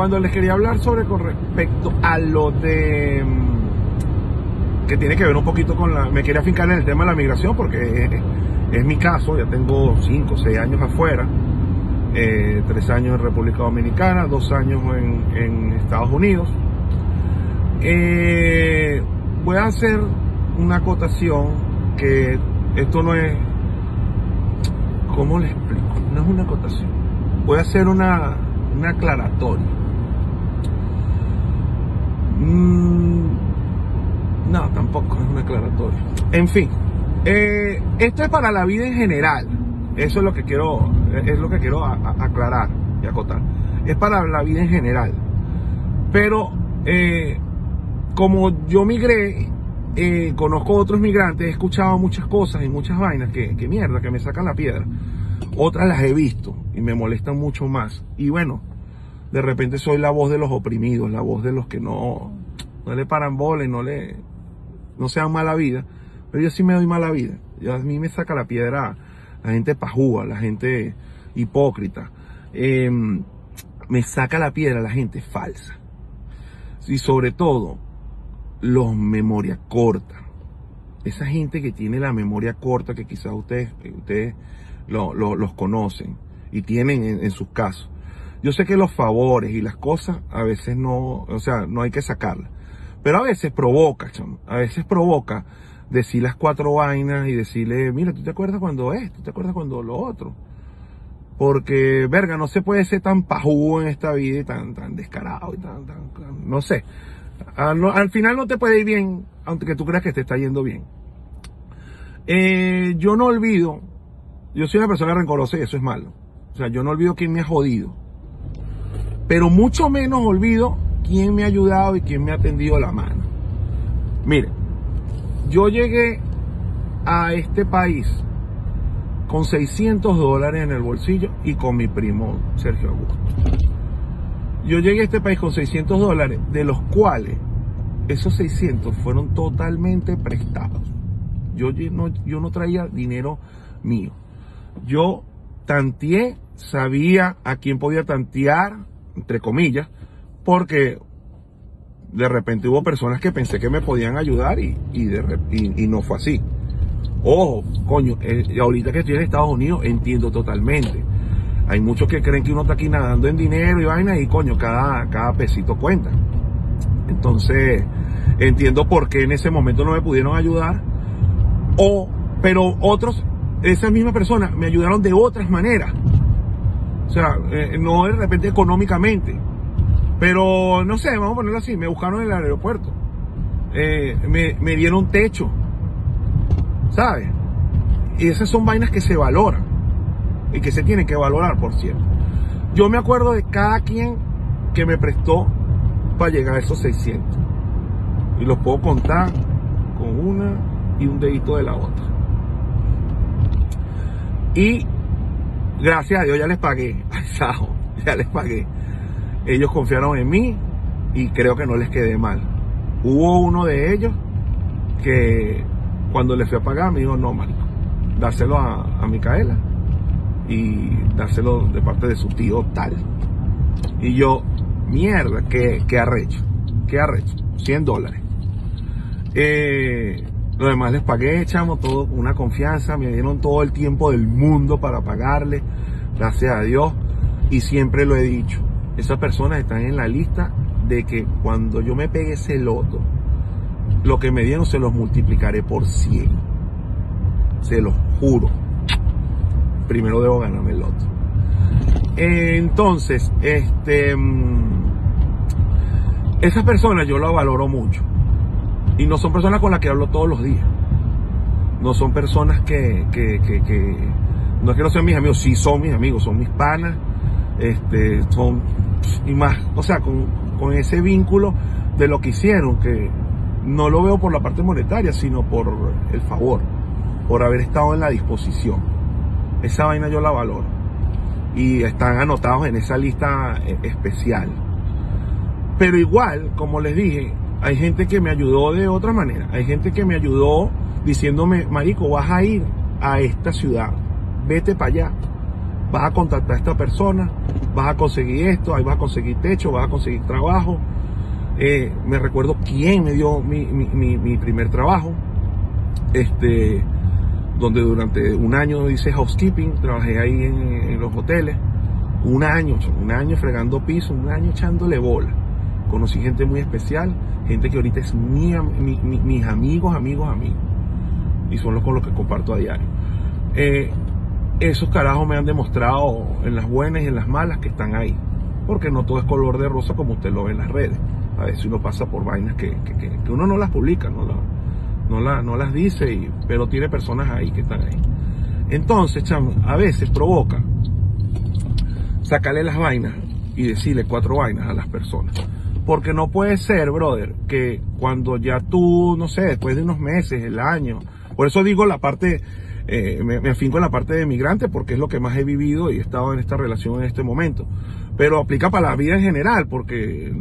cuando les quería hablar sobre con respecto a lo de mm, que tiene que ver un poquito con la, me quería fincar en el tema de la migración porque es, mi caso, ya tengo 5 o 6 años afuera, eh, 3 años en República Dominicana, 2 años en, en Estados Unidos. Eh, voy a hacer una acotación que esto no es, ¿cómo le explico? No es una acotación. Voy a hacer una, una aclaratoria. Mm, no, tampoco es una aclaratoria. En fin, eh, esto es para la vida en general. Eso es lo que quiero, es lo que quiero aclarar y acotar. Es para la vida en general. Pero eh, como yo migré, eh, conozco otros migrantes, he escuchado muchas cosas y muchas vainas que, que mierda, que me sacan la piedra. Otras las he visto y me molestan mucho más. Y bueno, de repente soy la voz de los oprimidos, la voz de los que no, no le paran bola y no le, no se dan mala vida. Pero yo sí me doy mala vida. Yo, a mí me saca la piedra la gente pajúa, la gente hipócrita. Eh, me saca la piedra la gente falsa. Y sobre todo, los memoria corta. Esa gente que tiene la memoria corta, que quizás ustedes, ustedes lo- los conocen y tienen en, en sus casos. Yo sé que los favores y las cosas a veces no, o sea, no hay que sacarlas. Pero a veces provoca, chamo. A veces provoca decir las cuatro vainas y decirle, mira, ¿tú te acuerdas cuando esto? ¿Te acuerdas cuando lo otro? Porque, verga, no se puede ser tan pajugo en esta vida y tan, tan descarado y tan, tan, no sé. Al, no- al final no te puede ir bien, aunque tú creas que te está yendo bien. Eh, yo no olvido, yo soy una persona rencorosa y eso es malo. O sea, yo no olvido quién me ha jodido. Pero mucho menos olvido quién me ha ayudado y quién me ha tendido la mano. Mire, yo llegué a este país con 600 dólares en el bolsillo y con mi primo Sergio Augusto. Yo llegué a este país con 600 dólares, de los cuales esos 600 fueron totalmente prestados. Yo no, yo no traía dinero mío. Yo tanteé, sabía a quién podía tantear, entre comillas, porque de repente hubo personas que pensé que me podían ayudar y, y, no fue así. Ojo, coño, eh, ahorita que estoy en Estados Unidos entiendo totalmente. Hay muchos que creen que uno está aquí nadando en dinero y vaina y coño, cada, cada pesito cuenta. Entonces, entiendo por qué en ese momento no me pudieron ayudar. O, pero otros, esas mismas personas me ayudaron de otras maneras. O sea, eh, no de repente económicamente. Pero no sé, vamos a ponerlo así, me buscaron en el aeropuerto. Eh, me, me dieron techo. ¿Sabes? Y esas son vainas que se valoran. Y que se tienen que valorar, por cierto. Yo me acuerdo de cada quien que me prestó para llegar a esos 600. Y los puedo contar con una y un dedito de la otra. Y gracias a Dios ya les pagué. Ya les pagué. Ellos confiaron en mí y creo que no les quedé mal. Hubo uno de ellos que cuando le fui a pagar me dijo, no, marico, dárselo a, a Micaela y dárselo de parte de su tío tal. Y yo, mierda, qué, qué arrecho, qué arrecho, 100 dólares. Eh, lo demás les pagué, echamos todo una confianza, me dieron todo el tiempo del mundo para pagarle, gracias a Dios, y siempre lo he dicho, esas personas están en la lista de que cuando yo me pegue ese loto, lo que me dieron se los multiplicaré por 100. Se los juro. Primero debo ganarme el loto. Entonces, este, mm, esas personas yo las valoro mucho. Y no son personas con las que hablo todos los días. No son personas que, que, que, no es que no sean mis amigos, sí son mis amigos, son mis panas, este, son, y más, o sea, con, con ese vínculo de lo que hicieron, que no lo veo por la parte monetaria, sino por el favor, por haber estado en la disposición. Esa vaina yo la valoro. Y están anotados en esa lista eh, especial. Pero igual, como les dije, hay gente que me ayudó de otra manera. Hay gente que me ayudó diciéndome, Marico, vas a ir a esta ciudad, vete para allá. vas a contactar a esta persona, vas a conseguir esto, ahí vas a conseguir techo, vas a conseguir trabajo. Eh, me recuerdo quién me dio mi, mi, mi, primer trabajo, este, donde durante un año hice housekeeping, trabajé ahí en, los hoteles, un año, un año fregando piso, un año echándole bola. Conocí gente muy especial, gente que ahorita es mi, mis amigos, amigos, amigos. Y son los con los que comparto a diario. Eh, esos carajos me han demostrado en las buenas y en las malas que están ahí. Porque no todo es color de rosa como usted lo ve en las redes. A veces uno pasa por vainas que, uno no las publica, no, no, no las dice, pero tiene personas ahí que están ahí. Entonces, chamo, a veces provoca sacarle las vainas y decirle cuatro vainas a las personas. Porque no puede ser, brother, que cuando ya tú, no sé, después de unos meses, el año, por eso digo la parte eh, me, afinco en la parte de migrante porque es lo que más he vivido y he estado en esta relación en este momento. Pero aplica para la vida en general, porque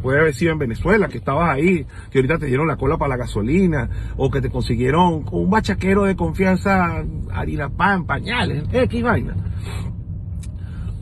puede haber sido en Venezuela, que estabas ahí, que ahorita te dieron la cola para la gasolina, o que te consiguieron un bachaquero de confianza, harina pan, pañales, X vaina.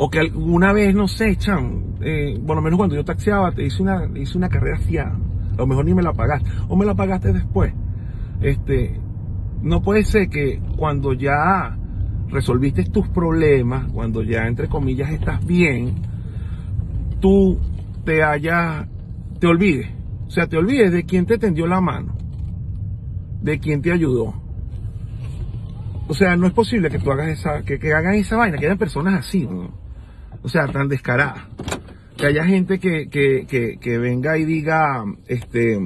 O que alguna vez, no sé, chan, eh, menos cuando yo taxiaba, te hice una, hice una carrera fiada. A lo mejor ni me la pagaste, o me la pagaste después. Este, no puede ser que cuando ya resolviste tus problemas, cuando ya entre comillas estás bien, tú te hayas, te olvides. O sea, te olvides de quién te tendió la mano, de quién te ayudó. O sea, no es posible que tú hagas esa, que, hagan esa vaina, que hayan personas así, o sea, tan descaradas. Que haya gente que, que, que venga y diga, este,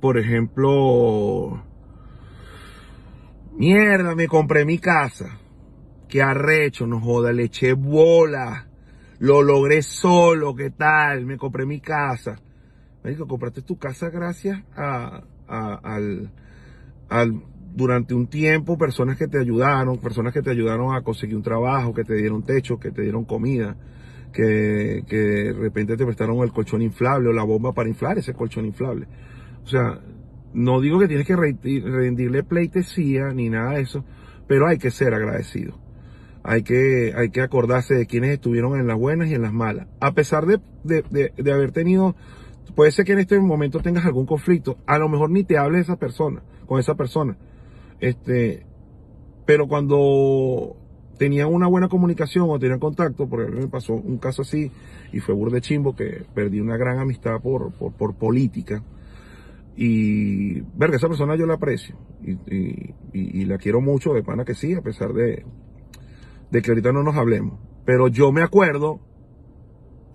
por ejemplo, mierda, me compré mi casa. Qué arrecho, no joda, le eché bola. Lo logré solo, ¿qué tal? Me compré mi casa. Me dijo, compraste tu casa gracias a, al, durante un tiempo, personas que te ayudaron, personas que te ayudaron a conseguir un trabajo, que te dieron techo, que te dieron comida, que, que de repente te prestaron el colchón inflable o la bomba para inflar ese colchón inflable. O sea, no digo que tienes que rendirle pleitesía ni nada de eso, pero hay que ser agradecido. Hay que, hay que acordarse de quienes estuvieron en las buenas y en las malas. A pesar de, de, haber tenido, puede ser que en este momento tengas algún conflicto, a lo mejor ni te hables de esa persona, con esa persona. Este, pero cuando tenían una buena comunicación o tenían contacto, porque a me pasó un caso así y fue burde chimbo que perdí una gran amistad por, por, política y, verga, esa persona yo la aprecio y, la quiero mucho, de pana que sí, a pesar de, de que ahorita no nos hablemos. Pero yo me acuerdo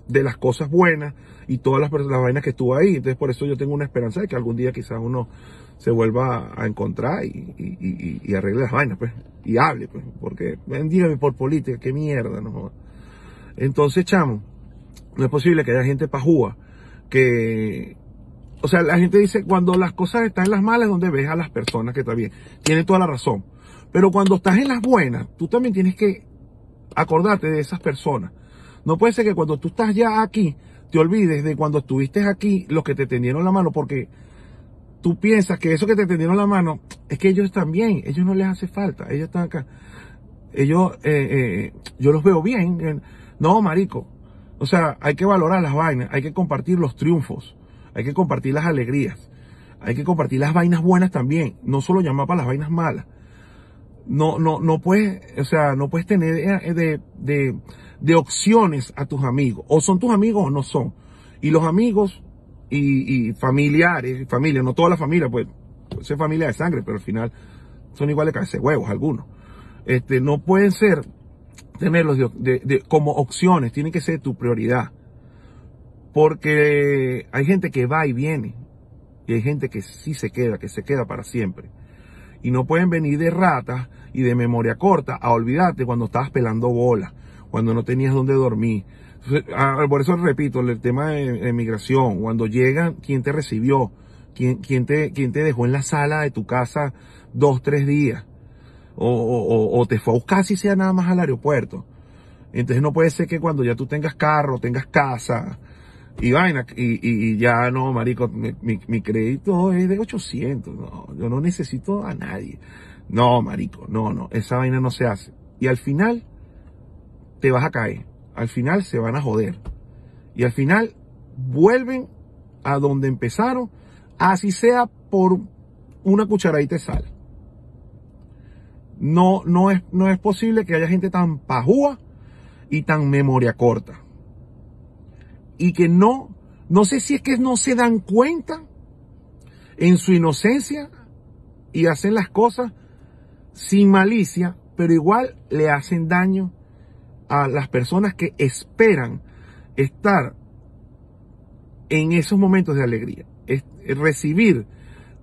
de las cosas buenas y todas las, las vainas que estuvo ahí. Entonces, por eso yo tengo una esperanza de que algún día quizás uno se vuelva a encontrar y, arregle las vainas, pues, y hable, pues, porque, dígame por política, qué mierda, no Entonces, chamo, no es posible que haya gente pajúa que, o sea, la gente dice, cuando las cosas están en las malas, donde ves a las personas que están bien. Tiene toda la razón. Pero cuando estás en las buenas, tú también tienes que acordarte de esas personas. No puede ser que cuando tú estás ya aquí, te olvides de cuando estuviste aquí, los que te tendieron la mano, porque tú piensas que eso que te tendieron la mano, es que ellos están bien, ellos no les hace falta, ellos están acá. Ellos, eh, eh, yo los veo bien. No, marico. O sea, hay que valorar las vainas, hay que compartir los triunfos. Hay que compartir las alegrías. Hay que compartir las vainas buenas también. No solo llamar para las vainas malas. No, no, no puedes, o sea, no puedes tener eh, de, de, de opciones a tus amigos. O son tus amigos o no son. Y los amigos y, familiares, familia, no toda la familia, pues, puede ser familia de sangre, pero al final son iguales que huevos algunos. Este, no pueden ser, tenerlos como opciones, tienen que ser tu prioridad. Porque hay gente que va y viene. Y hay gente que sí se queda, que se queda para siempre. Y no pueden venir de ratas y de memoria corta a olvidarte cuando estabas pelando bola, cuando no tenías dónde dormir. Ah, por eso repito, el tema de migración, cuando llegan, ¿quién te recibió? ¿Quién, quién, te, quién te dejó en la sala de tu casa dos, tres días? O, o, te fue a buscar si sea nada más al aeropuerto. Entonces no puede ser que cuando ya tú tengas carro, tengas casa, y vaina, y, y, ya no, marico, mi, mi, crédito es de 800, no, yo no necesito a nadie. No, marico, no, no, esa vaina no se hace. Y al final te vas a caer. Al final se van a joder. Y al final vuelven a donde empezaron, así sea por una cucharadita de sal. No, no, es, no es posible que haya gente tan pajúa y tan memoria corta. Y que no, no sé si es que no se dan cuenta en su inocencia y hacen las cosas sin malicia, pero igual le hacen daño a las personas que esperan estar en esos momentos de alegría. Es, recibir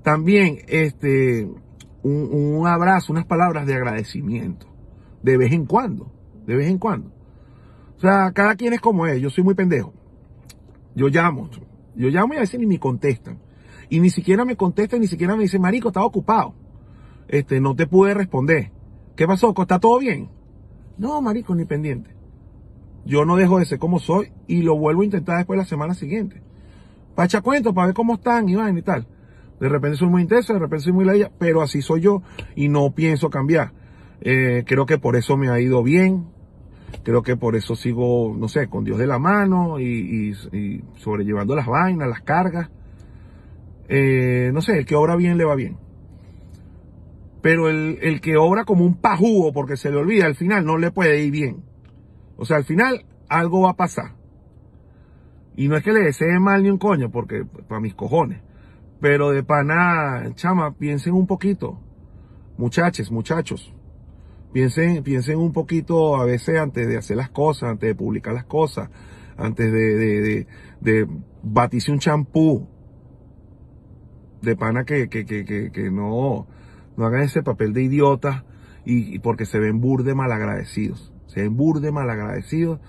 también este, un, un, abrazo, unas palabras de agradecimiento. De vez en cuando. De vez en cuando. O sea, cada quien es como es. Yo soy muy pendejo. Yo llamo. Yo llamo y a veces ni me contestan. Y ni siquiera me contestan, ni siquiera me dicen, marico, estaba ocupado. Este, no te pude responder. ¿Qué pasó? ¿Está todo bien? No, marico, ni pendiente. Yo no dejo de ser como soy y lo vuelvo a intentar después la semana siguiente. Para echar para ver cómo están y y tal. De repente soy muy intenso, de repente soy muy leía, pero así soy yo y no pienso cambiar. Eh, creo que por eso me ha ido bien. Creo que por eso sigo, no sé, con Dios de la mano y, sobrellevando las vainas, las cargas. Eh, no sé, el que obra bien le va bien. Pero el, el que obra como un pajugo porque se le olvida, al final no le puede ir bien. O sea, al final algo va a pasar. Y no es que le desee mal ni un coño, porque para mis cojones. Pero de pana, chama, piensen un poquito. Muchachos, muchachos. Piensen, piensen un poquito a veces antes de hacer las cosas, antes de publicar las cosas, antes de, de, de, batirse un champú. De pana que, que, que, que, no, no hagan ese papel de idiota y, y porque se ven burde malagradecidos. Se ven burde malagradecidos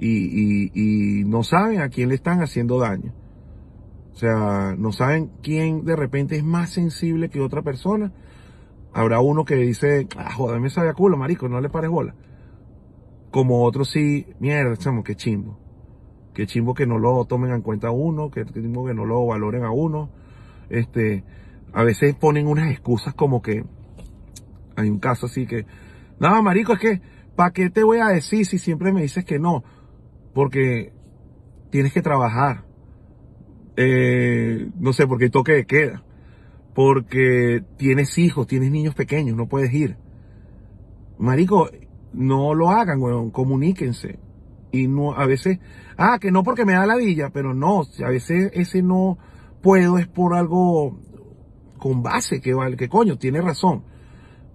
y, no saben a quién le están haciendo daño. O sea, no saben quién de repente es más sensible que otra persona. Habrá uno que dice, ah, joder, me sabe culo, marico, no le pares bola. Como otro sí, mierda, chamo, qué chimbo. Qué chimbo que no lo tomen en cuenta a uno, qué chimbo que no lo valoren a uno. Este, a veces ponen unas excusas como que, hay un caso así que, no, marico, es que, ¿para qué te voy a decir si siempre me dices que no? porque tienes que trabajar. Eh, no sé, porque hay toque de queda. Porque tienes hijos, tienes niños pequeños, no puedes ir. Marico, no lo hagan, weón, comuníquense. Y no, a veces, ah, que no porque me da la villa, pero no, a veces ese no puedo es por algo con base, que vale, que coño, tiene razón.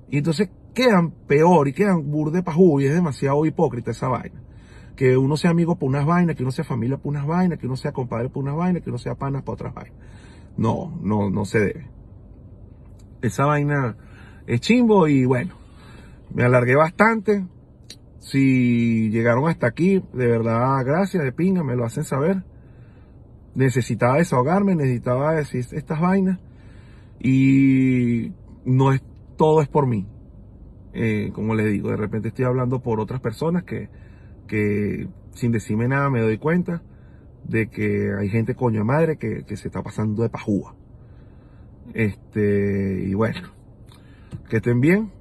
Y entonces quedan peor y quedan burde pajú y es demasiado hipócrita esa vaina que uno sea amigo por unas vainas, que uno sea familia por unas vainas, que uno sea compadre por unas vainas, que uno sea panas por otras vainas. No, no, no se debe. Esa vaina es chimbo y bueno, me alargué bastante. Si llegaron hasta aquí, de verdad, gracias, de pinga, me lo hacen saber. Necesitaba desahogarme, necesitaba decir estas vainas. Y no es, todo es por mí. Eh, como le digo, de repente estoy hablando por otras personas que, que sin decirme nada me doy cuenta de que hay gente coño de madre que, se está pasando de pajúa. Este, y bueno, que estén bien,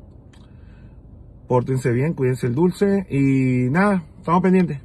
pórtense bien, cuídense el dulce y nada, estamos pendientes.